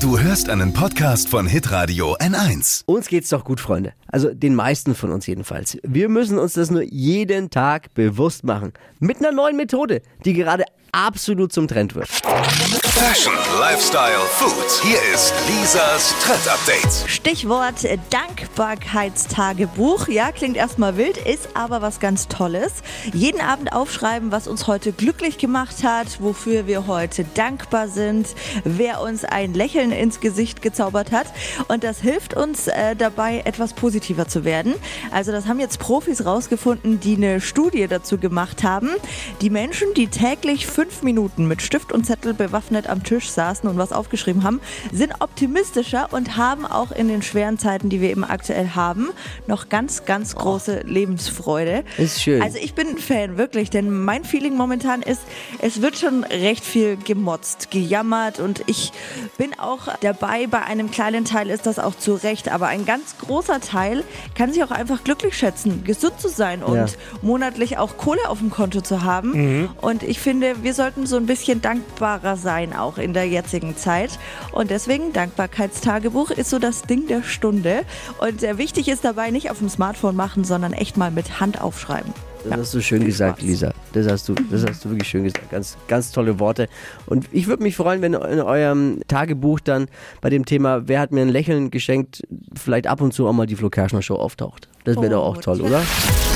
Du hörst einen Podcast von Hitradio N1. Uns geht's doch gut, Freunde. Also den meisten von uns jedenfalls. Wir müssen uns das nur jeden Tag bewusst machen. Mit einer neuen Methode, die gerade absolut zum Trend wird. Fashion, Lifestyle, Food. Hier ist Lisas Trend Update. Stichwort äh, Dankbarkeitstagebuch. Ja, klingt erstmal wild, ist aber was ganz Tolles. Jeden Abend aufschreiben, was uns heute glücklich gemacht hat, wofür wir heute dankbar sind, wer uns ein Lächeln ins Gesicht gezaubert hat. Und das hilft uns äh, dabei, etwas positiver zu werden. Also das haben jetzt Profis rausgefunden, die eine Studie dazu gemacht haben. Die Menschen, die täglich fünf Minuten mit Stift und Zettel bewaffnet am Tisch saßen und was aufgeschrieben haben, sind optimistischer und haben auch in den schweren Zeiten, die wir eben aktuell haben, noch ganz, ganz große Lebensfreude. Ist schön. Also ich bin ein Fan, wirklich, denn mein Feeling momentan ist, es wird schon recht viel gemotzt, gejammert und ich bin auch dabei, bei einem kleinen Teil ist das auch zu Recht, aber ein ganz großer Teil kann sich auch einfach glücklich schätzen, gesund zu sein und Ja. monatlich auch Kohle auf dem Konto zu haben. Und ich finde, wir sollten so ein bisschen dankbarer sein, auch in der jetzigen Zeit. Und deswegen, Dankbarkeitstagebuch ist so das Ding der Stunde. Und sehr wichtig ist dabei nicht auf dem Smartphone machen, sondern echt mal mit Hand aufschreiben. Das hast du schön gesagt, Lisa. Das hast du, das hast du wirklich schön gesagt. Ganz, ganz tolle Worte. Und ich würde mich freuen, wenn in eurem Tagebuch dann bei dem Thema, wer hat mir ein Lächeln geschenkt, vielleicht ab und zu auch mal die Flo Kerschner Show auftaucht. Das wäre doch auch Oh, toll, oder?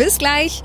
Bis gleich.